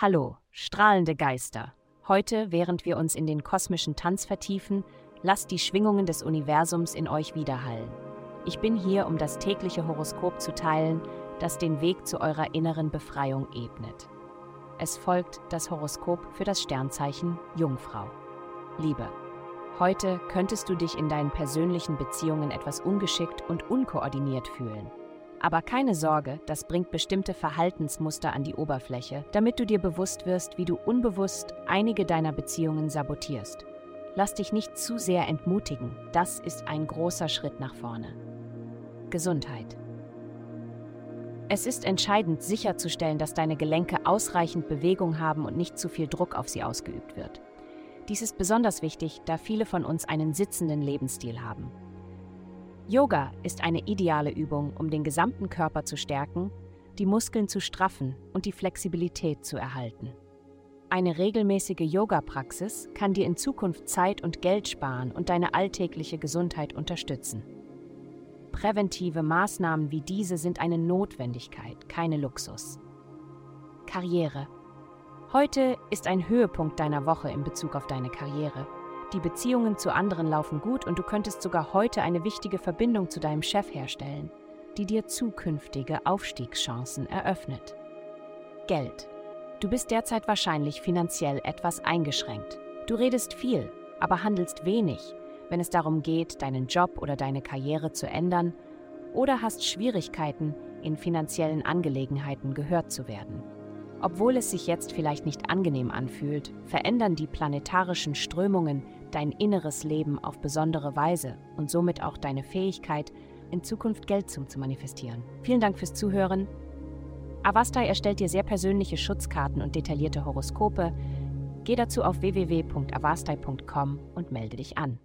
Hallo, strahlende Geister. Heute, während wir uns in den kosmischen Tanz vertiefen, lasst die Schwingungen des Universums in euch widerhallen. Ich bin hier, um das tägliche Horoskop zu teilen, das den Weg zu eurer inneren Befreiung ebnet. Es folgt das Horoskop für das Sternzeichen Jungfrau. Liebe. Heute könntest du dich in deinen persönlichen Beziehungen etwas ungeschickt und unkoordiniert fühlen. Aber keine Sorge, das bringt bestimmte Verhaltensmuster an die Oberfläche, damit du dir bewusst wirst, wie du unbewusst einige deiner Beziehungen sabotierst. Lass dich nicht zu sehr entmutigen, das ist ein großer Schritt nach vorne. Gesundheit. Es ist entscheidend sicherzustellen, dass deine Gelenke ausreichend Bewegung haben und nicht zu viel Druck auf sie ausgeübt wird. Dies ist besonders wichtig, da viele von uns einen sitzenden Lebensstil haben. Yoga ist eine ideale Übung, um den gesamten Körper zu stärken, die Muskeln zu straffen und die Flexibilität zu erhalten. Eine regelmäßige Yoga-Praxis kann dir in Zukunft Zeit und Geld sparen und deine alltägliche Gesundheit unterstützen. Präventive Maßnahmen wie diese sind eine Notwendigkeit, keine Luxus. Karriere. Heute ist ein Höhepunkt deiner Woche in Bezug auf deine Karriere. Die Beziehungen zu anderen laufen gut und du könntest sogar heute eine wichtige Verbindung zu deinem Chef herstellen, die dir zukünftige Aufstiegschancen eröffnet. Geld. Du bist derzeit wahrscheinlich finanziell etwas eingeschränkt. Du redest viel, aber handelst wenig, wenn es darum geht, deinen Job oder deine Karriere zu ändern oder hast Schwierigkeiten, in finanziellen Angelegenheiten gehört zu werden. Obwohl es sich jetzt vielleicht nicht angenehm anfühlt, verändern die planetarischen Strömungen dein inneres Leben auf besondere Weise und somit auch deine Fähigkeit, in Zukunft Geld zu manifestieren. Vielen Dank fürs Zuhören. Avastai erstellt dir sehr persönliche Schutzkarten und detaillierte Horoskope. Geh dazu auf www.avastai.com und melde dich an.